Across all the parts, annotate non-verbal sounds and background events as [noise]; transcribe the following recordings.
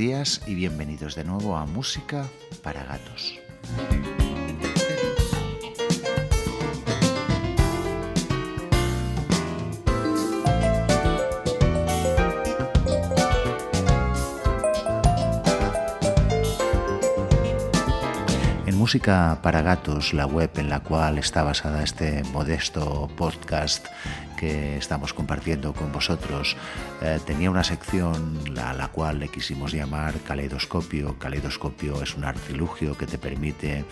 días y bienvenidos de nuevo a Música para Gatos. En Música para Gatos, la web en la cual está basada este modesto podcast, que estamos compartiendo con vosotros eh, tenía una sección a la cual le quisimos llamar caleidoscopio. Caleidoscopio es un artilugio que te permite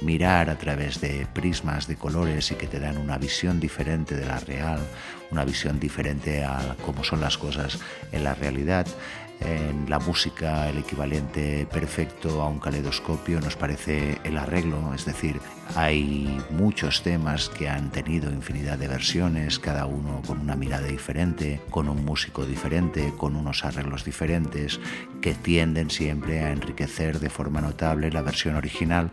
mirar a través de prismas de colores y que te dan una visión diferente de la real, una visión diferente a cómo son las cosas en la realidad en la música el equivalente perfecto a un caleidoscopio nos parece el arreglo, es decir, hay muchos temas que han tenido infinidad de versiones, cada uno con una mirada diferente, con un músico diferente, con unos arreglos diferentes, que tienden siempre a enriquecer de forma notable la versión original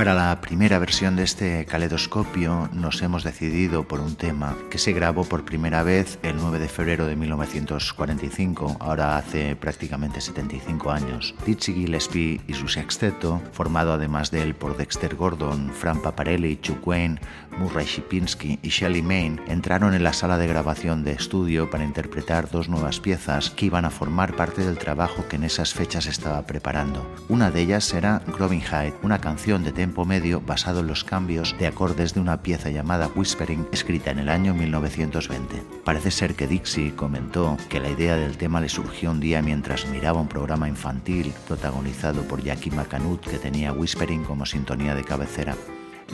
para la primera versión de este caleidoscopio nos hemos decidido por un tema que se grabó por primera vez el 9 de febrero de 1945, ahora hace prácticamente 75 años. Dizzy Gillespie y su sexteto, formado además de él por Dexter Gordon, Fran Paparelli, Chuck Wayne, Murray Shipinski y Shelley Main, entraron en la sala de grabación de estudio para interpretar dos nuevas piezas que iban a formar parte del trabajo que en esas fechas estaba preparando. Una de ellas era Groving Hyde, una canción de medio basado en los cambios de acordes de una pieza llamada Whispering escrita en el año 1920. Parece ser que Dixie comentó que la idea del tema le surgió un día mientras miraba un programa infantil protagonizado por Jackie McAnutt que tenía Whispering como sintonía de cabecera.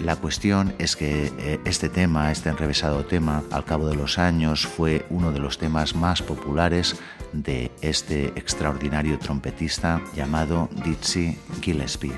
La cuestión es que eh, este tema, este enrevesado tema, al cabo de los años fue uno de los temas más populares de este extraordinario trompetista llamado Dizzy Gillespie.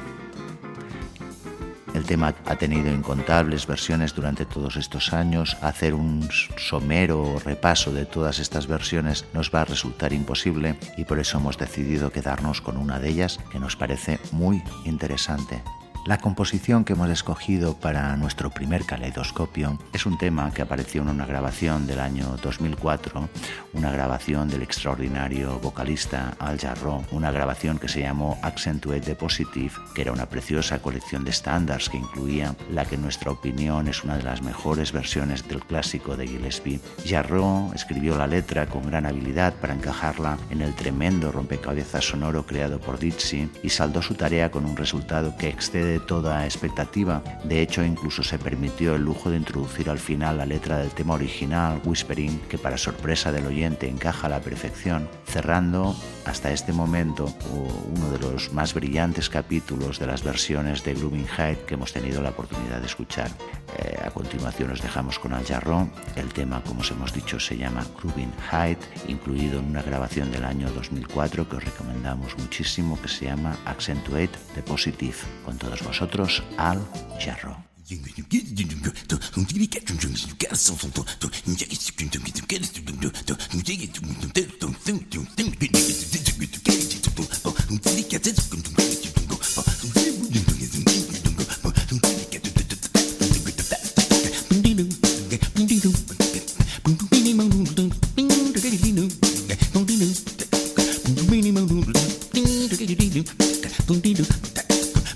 El tema ha tenido incontables versiones durante todos estos años. Hacer un somero repaso de todas estas versiones nos va a resultar imposible y por eso hemos decidido quedarnos con una de ellas que nos parece muy interesante. La composición que hemos escogido para nuestro primer caleidoscopio es un tema que apareció en una grabación del año 2004, una grabación del extraordinario vocalista Al Jarreau, una grabación que se llamó Accentuate the Positive, que era una preciosa colección de estándares que incluía la que en nuestra opinión es una de las mejores versiones del clásico de Gillespie. Jarreau escribió la letra con gran habilidad para encajarla en el tremendo rompecabezas sonoro creado por Dizzy y saldó su tarea con un resultado que excede toda expectativa. De hecho, incluso se permitió el lujo de introducir al final la letra del tema original, Whispering, que para sorpresa del oyente encaja a la perfección, cerrando hasta este momento uno de los más brillantes capítulos de las versiones de Grooving Height que hemos tenido la oportunidad de escuchar. Eh, a continuación nos dejamos con Al Jarrón. El tema, como os hemos dicho, se llama Grooving Height, incluido en una grabación del año 2004 que os recomendamos muchísimo, que se llama Accentuate the Positive. Con todos vosotros, Al Jarro. Slow [laughs]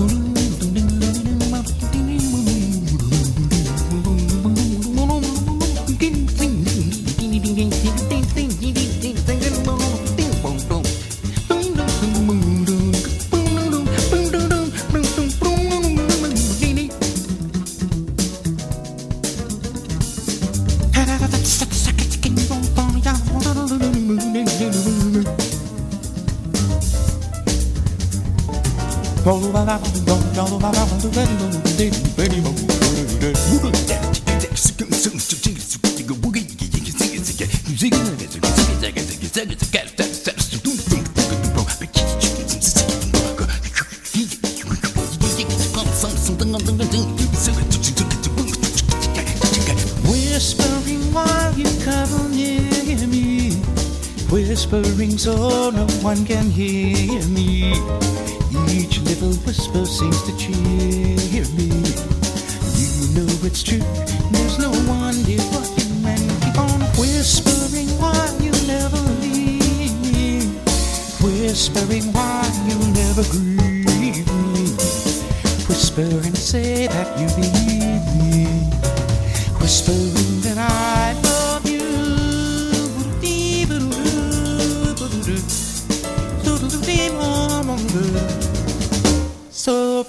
solo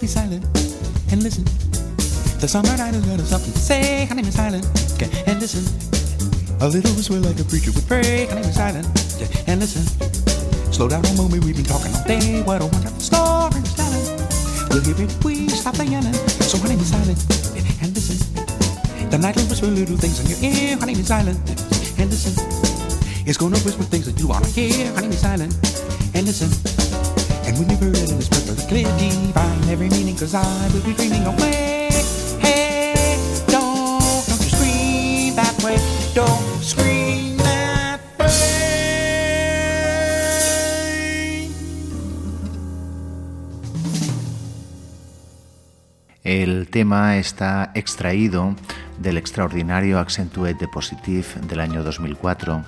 be silent and listen. The summer night has got something to say. Name is silent. Okay, and listen. A little whisper like a preacher would pray. Name is silent. Okay, and listen. Slow down a moment. We've been talking all day. What a wonderful story. Silent. We'll hear it. We stop the yelling. So name is silent. Okay, and listen. The night will whisper little things in your ear. Name is silent. And listen. It's gonna whisper things that you wanna hear. Name is silent. And listen. El tema está extraído del extraordinario Accentuate de Positive del año 2004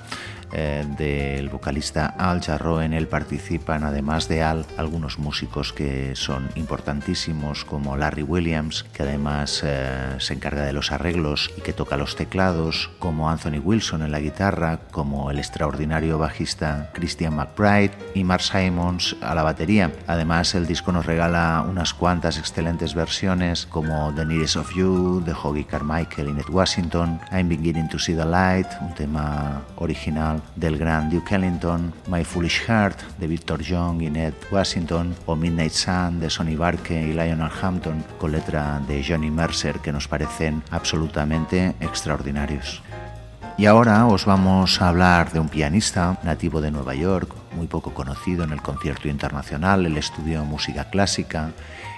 eh, del vocalista Al Jarro. En él participan, además de Al, algunos músicos que son importantísimos, como Larry Williams, que además eh, se encarga de los arreglos y que toca los teclados, como Anthony Wilson en la guitarra, como el extraordinario bajista Christian McBride y Mark Simons a la batería. Además, el disco nos regala unas cuantas excelentes versiones, como The Nearest of You, de Hoggy Carmichael y Ned Washington, I'm Beginning to See the Light, un tema original del gran Duke Ellington, My Foolish Heart de Victor Young y Ned Washington o Midnight Sun de Sonny Barke y Lionel Hampton con letra de Johnny Mercer que nos parecen absolutamente extraordinarios. Y ahora os vamos a hablar de un pianista nativo de Nueva York, muy poco conocido en el concierto internacional, el estudio música clásica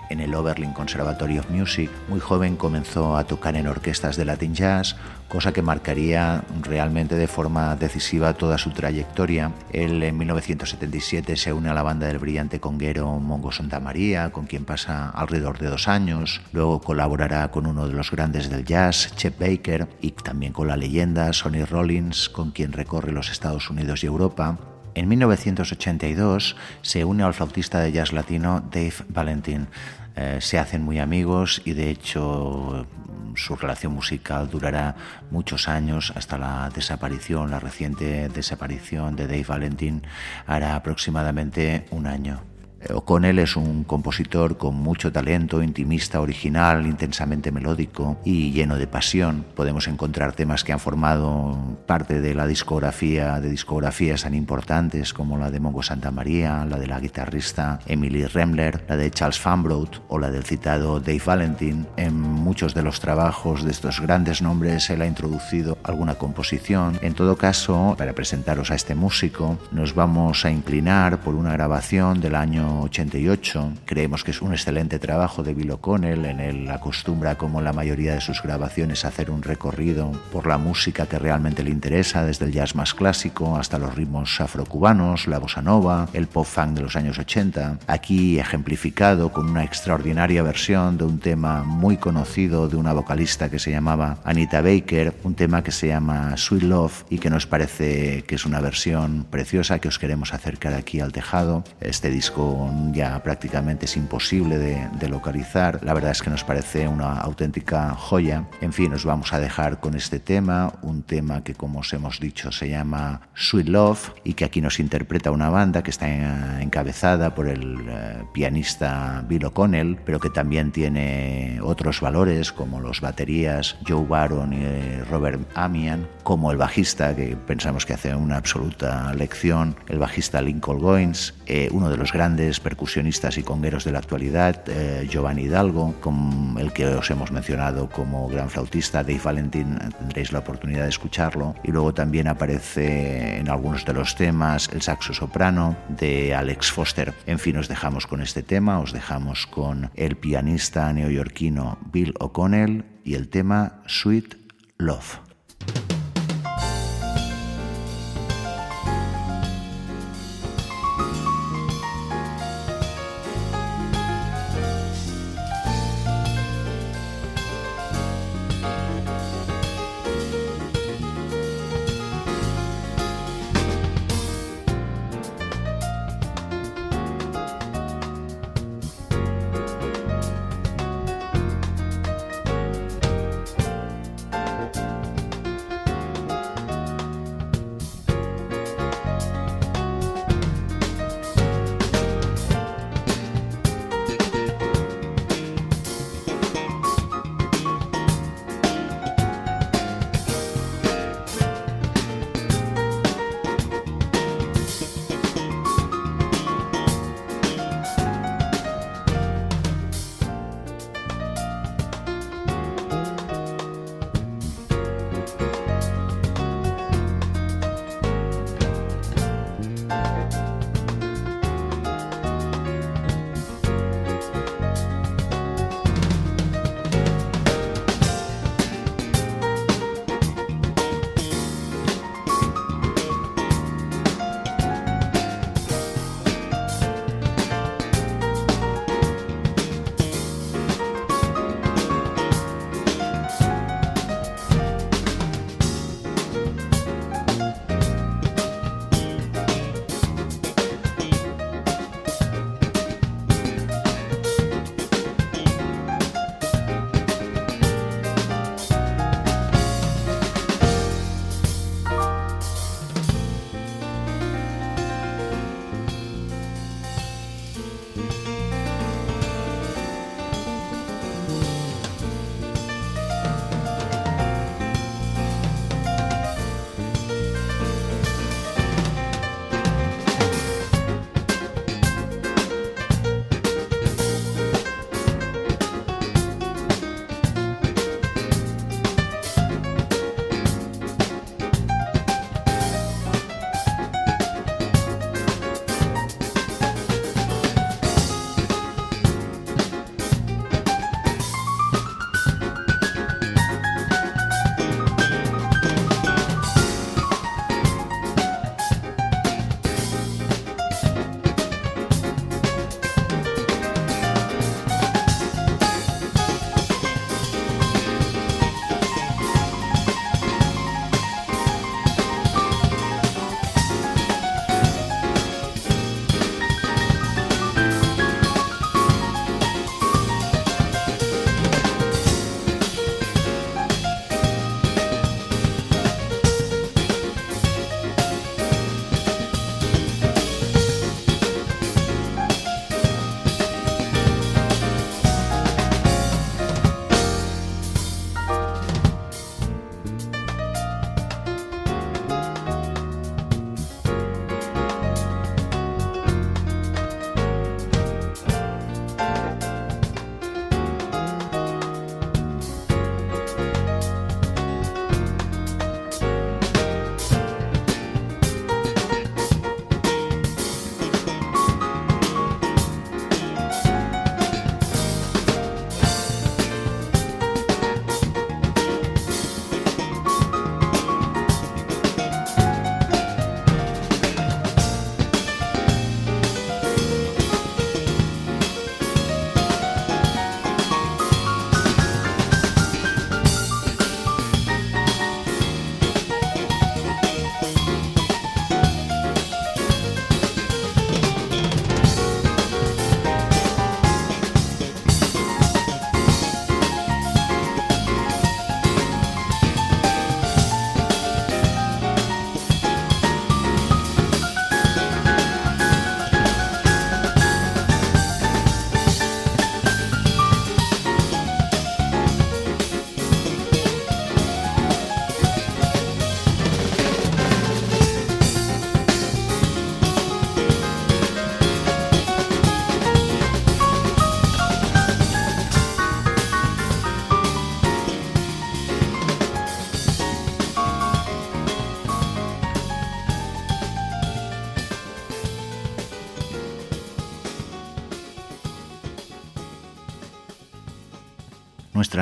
en el Oberlin Conservatory of Music. Muy joven comenzó a tocar en orquestas de Latin Jazz, cosa que marcaría realmente de forma decisiva toda su trayectoria. Él en 1977 se une a la banda del brillante conguero Mongo Santa María, con quien pasa alrededor de dos años. Luego colaborará con uno de los grandes del jazz, Chet Baker, y también con la leyenda Sonny Rollins, con quien recorre los Estados Unidos y Europa. En 1982 se une al flautista de jazz latino Dave Valentin. Eh, se hacen muy amigos y de hecho su relación musical durará muchos años hasta la desaparición, la reciente desaparición de Dave Valentin hará aproximadamente un año. O'Connell es un compositor con mucho talento, intimista, original, intensamente melódico y lleno de pasión. Podemos encontrar temas que han formado parte de la discografía, de discografías tan importantes como la de Mongo Santa María, la de la guitarrista Emily Remler, la de Charles Fanbrot o la del citado Dave Valentin. En muchos de los trabajos de estos grandes nombres él ha introducido alguna composición. En todo caso, para presentaros a este músico, nos vamos a inclinar por una grabación del año 88. Creemos que es un excelente trabajo de Bill O'Connell. En él acostumbra, como la mayoría de sus grabaciones, a hacer un recorrido por la música que realmente le interesa, desde el jazz más clásico hasta los ritmos afrocubanos, la bossa nova, el pop funk de los años 80. Aquí ejemplificado con una extraordinaria versión de un tema muy conocido de una vocalista que se llamaba Anita Baker, un tema que se llama Sweet Love y que nos parece que es una versión preciosa que os queremos acercar aquí al tejado. Este disco ya prácticamente es imposible de, de localizar. La verdad es que nos parece una auténtica joya. En fin, nos vamos a dejar con este tema, un tema que como os hemos dicho se llama Sweet Love y que aquí nos interpreta una banda que está encabezada por el eh, pianista Bill O'Connell, pero que también tiene otros valores como los baterías Joe Baron y eh, Robert Amian, como el bajista que pensamos que hace una absoluta lección, el bajista Lincoln Goins, eh, uno de los grandes percusionistas y congueros de la actualidad, Giovanni Hidalgo, con el que os hemos mencionado como gran flautista, Dave Valentin, tendréis la oportunidad de escucharlo, y luego también aparece en algunos de los temas el saxo soprano de Alex Foster. En fin, os dejamos con este tema, os dejamos con el pianista neoyorquino Bill O'Connell y el tema Sweet Love.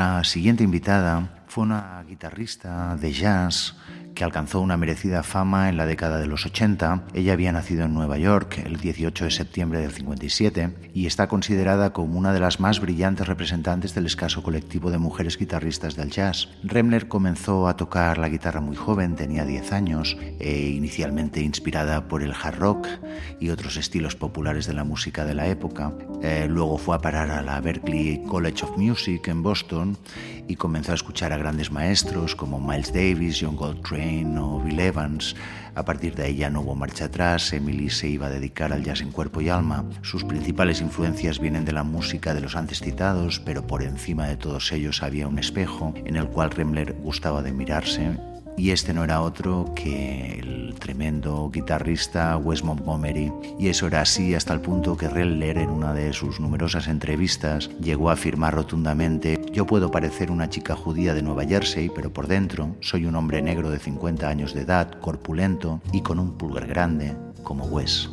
Nuestra siguiente invitada fue una guitarrista de jazz que alcanzó una merecida fama en la década de los 80. Ella había nacido en Nueva York el 18 de septiembre del 57 y está considerada como una de las más brillantes representantes del escaso colectivo de mujeres guitarristas del jazz. Remler comenzó a tocar la guitarra muy joven, tenía 10 años, e inicialmente inspirada por el hard rock y otros estilos populares de la música de la época. Eh, luego fue a parar a la Berklee College of Music en Boston y comenzó a escuchar a grandes maestros como Miles Davis, John Coltrane o Bill Evans. A partir de ahí ya no hubo marcha atrás, Emily se iba a dedicar al jazz en cuerpo y alma. Sus principales influencias vienen de la música de los antes citados, pero por encima de todos ellos había un espejo en el cual Remler gustaba de mirarse y este no era otro que el tremendo guitarrista Wes Montgomery. Y eso era así hasta el punto que Reller en una de sus numerosas entrevistas llegó a afirmar rotundamente yo puedo parecer una chica judía de Nueva Jersey, pero por dentro soy un hombre negro de 50 años de edad, corpulento y con un pulgar grande, como Wes.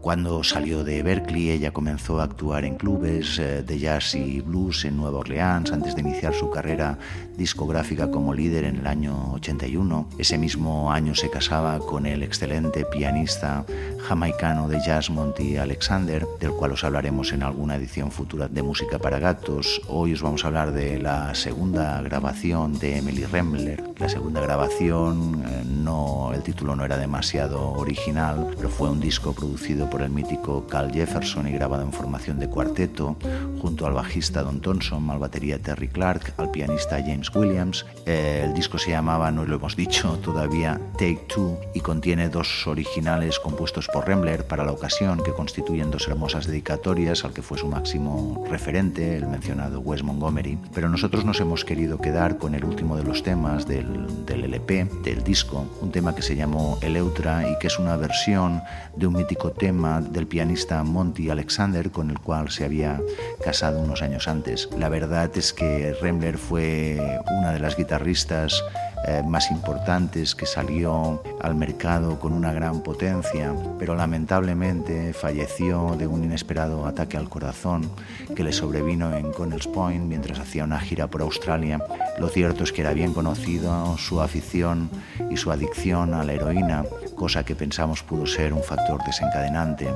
Cuando salió de Berkeley, ella comenzó a actuar en clubes eh, de jazz y blues en Nueva Orleans antes de iniciar su carrera discográfica como líder en el año 81. Ese mismo año se casaba con el excelente pianista jamaicano de jazz Monty Alexander, del cual os hablaremos en alguna edición futura de Música para Gatos. Hoy os vamos a hablar de la segunda grabación de Emily Remmler. La segunda grabación, eh, no, el título no era demasiado original, pero fue un disco producido por el mítico Carl Jefferson y grabado en formación de cuarteto, junto al bajista Don Thompson, al batería Terry Clark, al pianista James Williams. Eh, el disco se llamaba, no lo hemos dicho todavía, Take Two y contiene dos originales compuestos por Rembler para la ocasión que constituyen dos hermosas dedicatorias al que fue su máximo referente, el mencionado Wes Montgomery. Pero nosotros nos hemos querido quedar con el último de los temas del, del LP, del disco, un tema que se llamó Eleutra y que es una versión de un mítico tema del pianista Monty Alexander, con el cual se había casado unos años antes. La verdad es que Rembler fue una de las guitarristas eh, más importantes que salió al mercado con una gran potencia, pero lamentablemente falleció de un inesperado ataque al corazón que le sobrevino en Connells Point mientras hacía una gira por Australia. Lo cierto es que era bien conocido su afición y su adicción a la heroína, cosa que pensamos pudo ser un factor desencadenante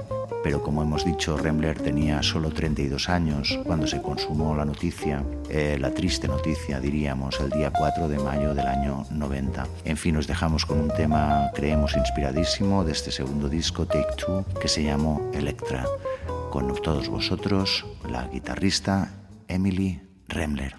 pero como hemos dicho, Rembler tenía solo 32 años cuando se consumó la noticia, eh, la triste noticia, diríamos, el día 4 de mayo del año 90. En fin, nos dejamos con un tema, creemos, inspiradísimo de este segundo disco, Take Two, que se llamó Electra. Con todos vosotros, la guitarrista Emily Rembler.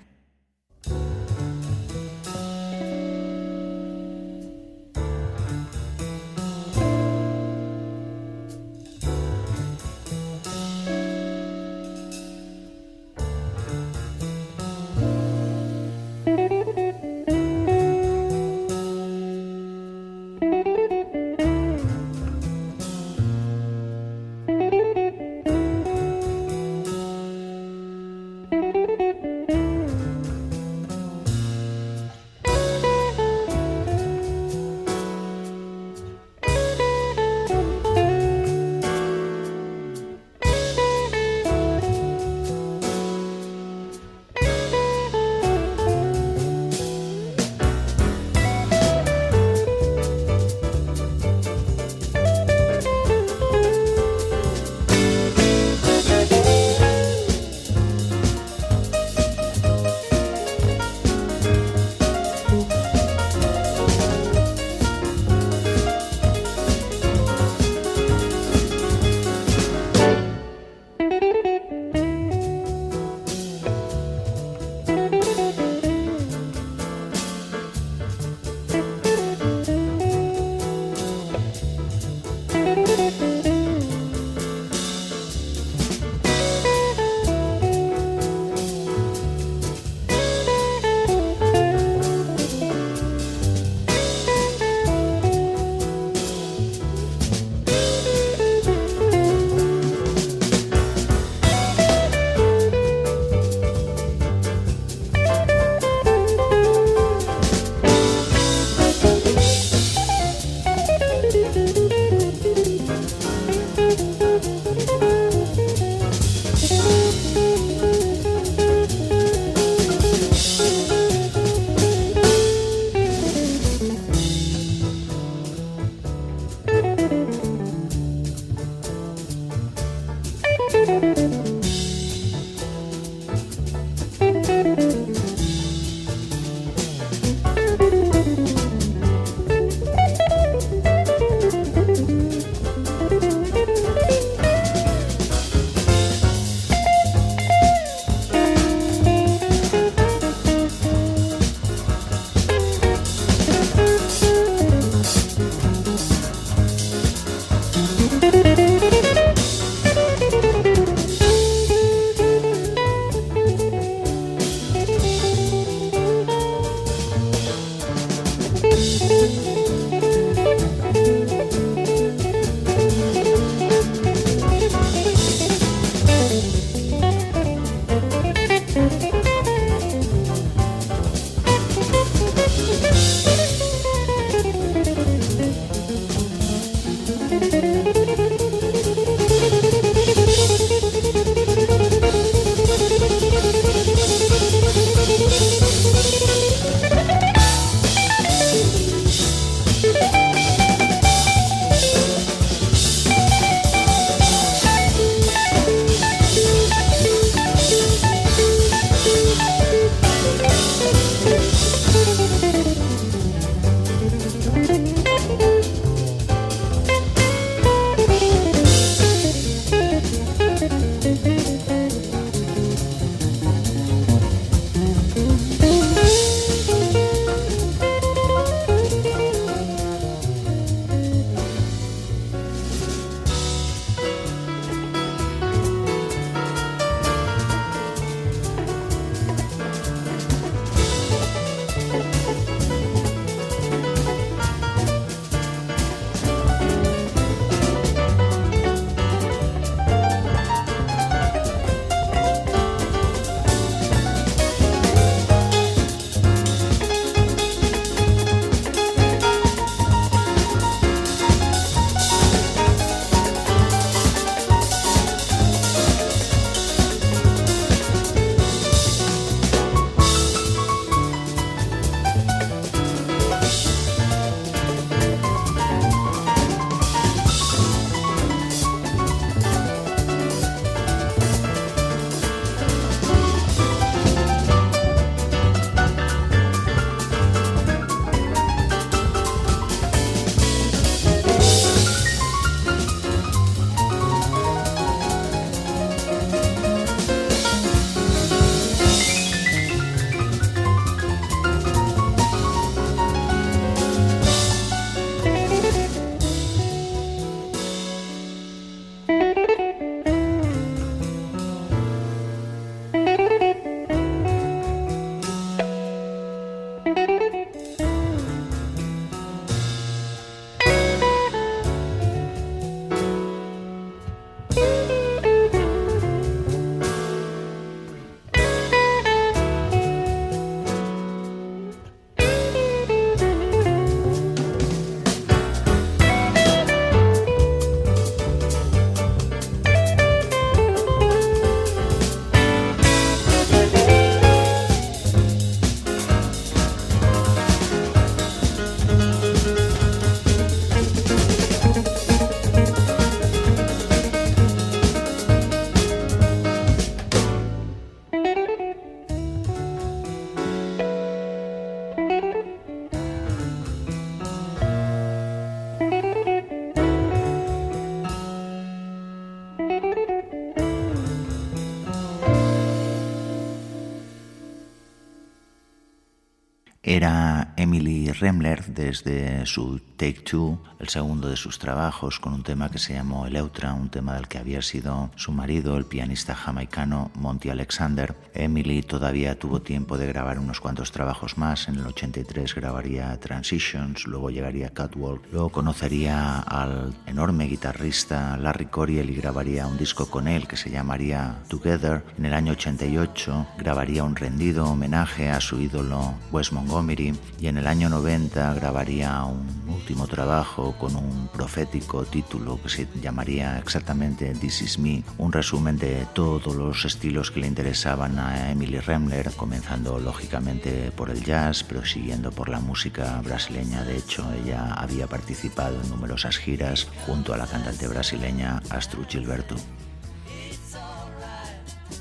Remler desde su Take Two, el segundo de sus trabajos, con un tema que se llamó Eleutra, un tema del que había sido su marido, el pianista jamaicano Monty Alexander. Emily todavía tuvo tiempo de grabar unos cuantos trabajos más. En el 83 grabaría Transitions, luego llegaría Catwalk, luego conocería al enorme guitarrista Larry Coriel y grabaría un disco con él que se llamaría Together. En el año 88 grabaría un rendido homenaje a su ídolo Wes Montgomery y en el año 90 grabaría un último trabajo con un profético título que se llamaría exactamente This Is Me, un resumen de todos los estilos que le interesaban a Emily Remler, comenzando lógicamente por el jazz, pero siguiendo por la música brasileña. De hecho, ella había participado en numerosas giras junto a la cantante brasileña Astrud Gilberto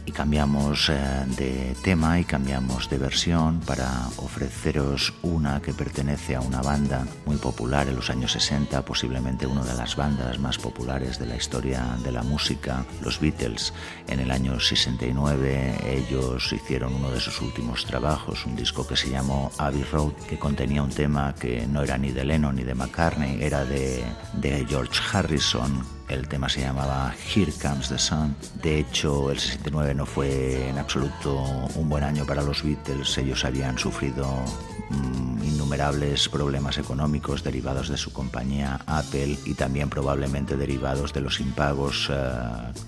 y cambiamos eh, de tema y cambiamos de versión para ofreceros una que pertenece a una banda muy popular en los años 60, posiblemente una de las bandas más populares de la historia de la música, los Beatles. En el año 69 ellos hicieron uno de sus últimos trabajos, un disco que se llamó Abbey Road, que contenía un tema que no era ni de Lennon ni de McCartney, era de, de George Harrison el tema se llamaba Here Comes the Sun. De hecho, el 69 no fue en absoluto un buen año para los Beatles. Ellos habían sufrido mm, innumerables problemas económicos derivados de su compañía Apple y también probablemente derivados de los impagos eh,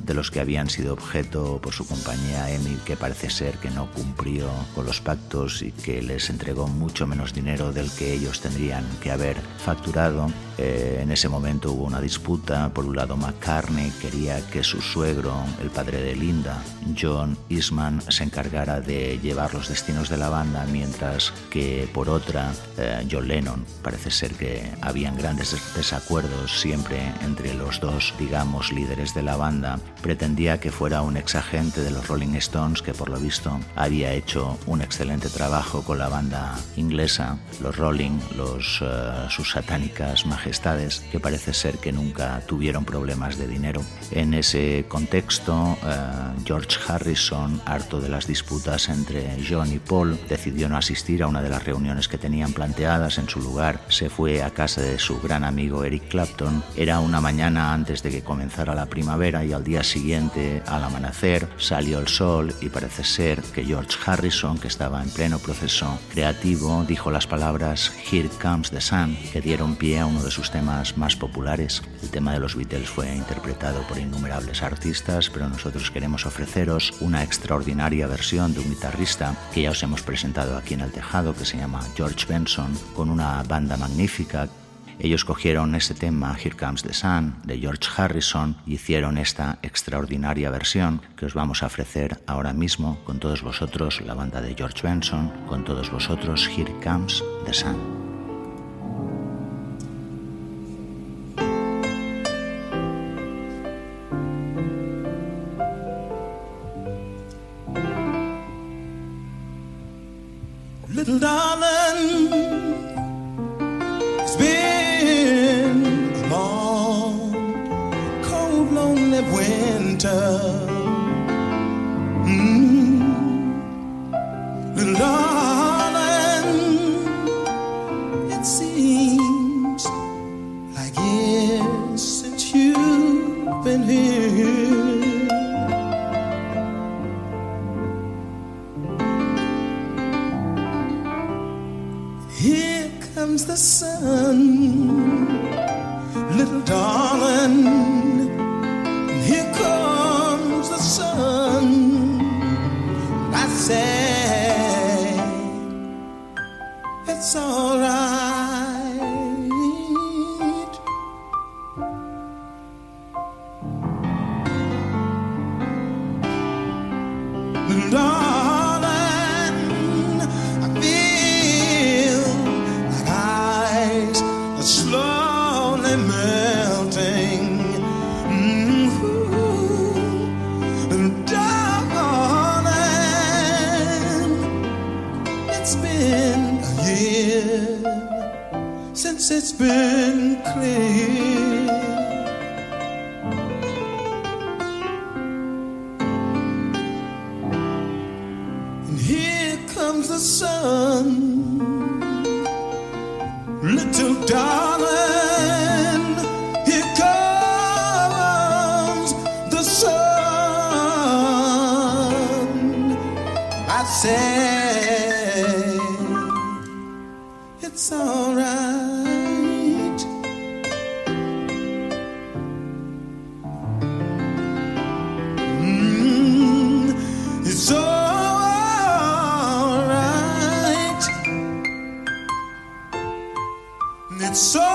de los que habían sido objeto por su compañía EMI, que parece ser que no cumplió con los pactos y que les entregó mucho menos dinero del que ellos tendrían que haber facturado. Eh, en ese momento hubo una disputa. Por un lado, McCartney quería que su suegro, el padre de Linda, John Eastman, se encargara de llevar los destinos de la banda, mientras que por otra, eh, John Lennon, parece ser que habían grandes desacuerdos siempre entre los dos, digamos, líderes de la banda, pretendía que fuera un exagente de los Rolling Stones que por lo visto había hecho un excelente trabajo con la banda inglesa, los Rolling, los, uh, sus satánicas majestades, que parece ser que nunca tuvieron problemas de dinero. En ese contexto, uh, George Harrison, harto de las disputas entre John y Paul, decidió no asistir a una de las reuniones que planteadas. En su lugar, se fue a casa de su gran amigo Eric Clapton. Era una mañana antes de que comenzara la primavera y al día siguiente, al amanecer, salió el sol y parece ser que George Harrison, que estaba en pleno proceso creativo, dijo las palabras Here Comes the Sun, que dieron pie a uno de sus temas más populares. El tema de los Beatles fue interpretado por innumerables artistas, pero nosotros queremos ofreceros una extraordinaria versión de un guitarrista que ya os hemos presentado aquí en el tejado, que se llama George Benson, con una banda magnífica ellos cogieron ese tema Here Comes the Sun de George Harrison y hicieron esta extraordinaria versión que os vamos a ofrecer ahora mismo con todos vosotros, la banda de George Benson, con todos vosotros Here Comes the Sun. Comes the sun, little darling. Here comes the sun. I say it's alright. It's been clear. sou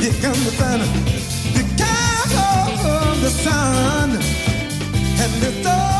Here comes the sun. You can't hold the sun. And it's all.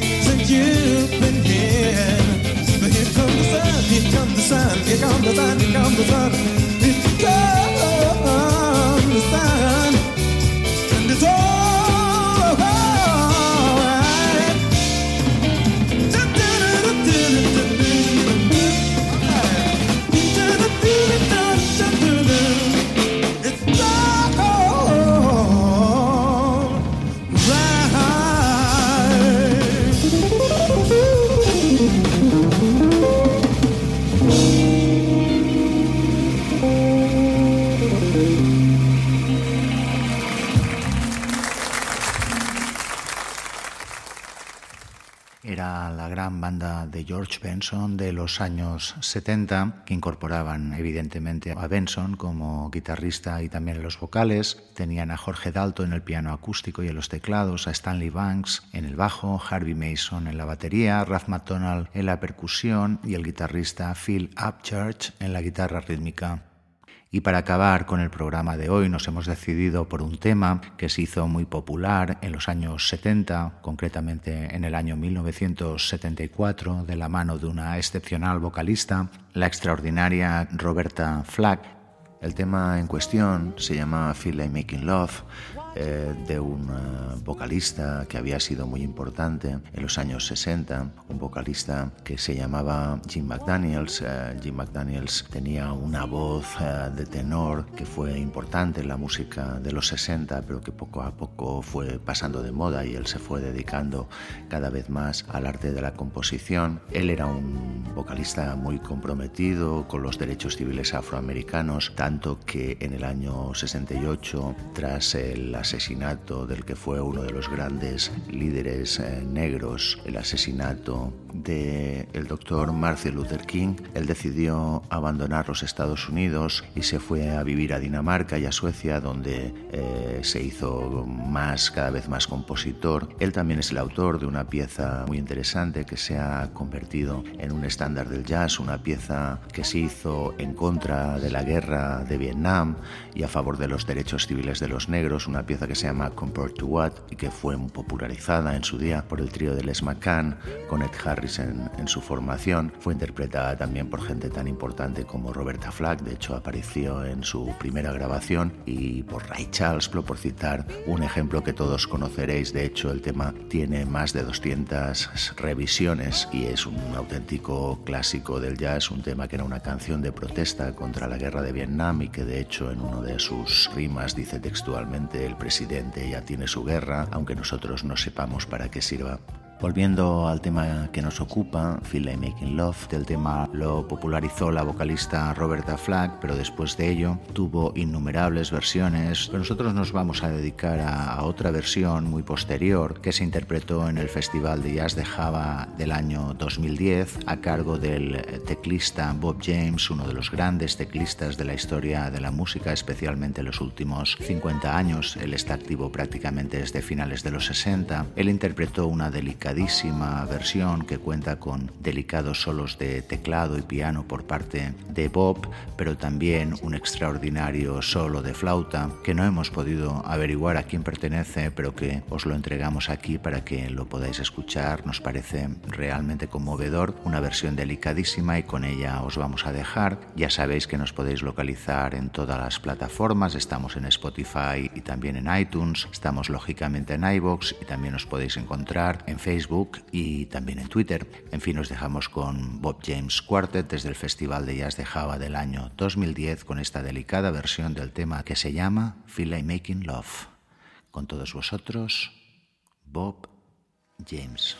been since you've been here. But here comes the sun, here comes the sun, here comes the sun, here comes the sun. Benson de los años 70, que incorporaban evidentemente a Benson como guitarrista y también en los vocales. Tenían a Jorge Dalto en el piano acústico y en los teclados, a Stanley Banks en el bajo, Harvey Mason en la batería, Ralph McDonald en la percusión y el guitarrista Phil Upchurch en la guitarra rítmica. Y para acabar con el programa de hoy nos hemos decidido por un tema que se hizo muy popular en los años 70, concretamente en el año 1974, de la mano de una excepcional vocalista, la extraordinaria Roberta Flack, El tema en cuestión se llama Feel Like Making Love eh, de un eh, vocalista que había sido muy importante en los años 60, un vocalista que se llamaba Jim McDaniels. Eh, Jim McDaniels tenía una voz de tenor que fue importante en la música de los 60, pero que poco a poco fue pasando de moda y él se fue dedicando cada vez más al arte de la composición. Él era un vocalista muy comprometido con los derechos civiles afroamericanos, tanto que en el año 68, tras el asesinato del que fue uno de los grandes líderes eh, negros, el asesinato del el doctor Martin Luther King, él decidió abandonar los Estados Unidos y se fue a vivir a Dinamarca y a Suecia, donde eh, se hizo más, cada vez más compositor. Él también es el autor de una pieza muy interesante que se ha convertido en un estándar del jazz, una pieza que se hizo en contra de la guerra de Vietnam y a favor de los derechos civiles de los negros, una pieza que se llama Compared to What y que fue popularizada en su día por el trío de Les McCann con Ed Harris en, en su formación. Fue interpretada también por gente tan importante como Roberta Flack, de hecho apareció en su primera grabación, y por Ray Charles, por citar un ejemplo que todos conoceréis. De hecho, el tema tiene más de 200 revisiones y es un auténtico clásico del jazz, un tema que era una canción de protesta contra la guerra de Vietnam y que de hecho en uno de sus rimas dice textualmente el presidente ya tiene su guerra, aunque nosotros no sepamos para qué sirva. Volviendo al tema que nos ocupa, Feel Like Making Love, del tema lo popularizó la vocalista Roberta Flack, pero después de ello tuvo innumerables versiones. Pero nosotros nos vamos a dedicar a, otra versión muy posterior que se interpretó en el Festival de Jazz de Java del año 2010 a cargo del teclista Bob James, uno de los grandes teclistas de la historia de la música, especialmente en los últimos 50 años. Él está activo prácticamente desde finales de los 60. Él interpretó una delicada versión que cuenta con delicados solos de teclado y piano por parte de Bob, pero también un extraordinario solo de flauta que no hemos podido averiguar a quién pertenece, pero que os lo entregamos aquí para que lo podáis escuchar. Nos parece realmente conmovedor, una versión delicadísima y con ella os vamos a dejar. Ya sabéis que nos podéis localizar en todas las plataformas, estamos en Spotify y también en iTunes, estamos lógicamente en iBox y también os podéis encontrar en Facebook Facebook y también en Twitter. En fin, nos dejamos con Bob James Quartet desde el Festival de Jazz de Java del año 2010 con esta delicada versión del tema que se llama Feel Like Making Love. Con todos vosotros, Bob James.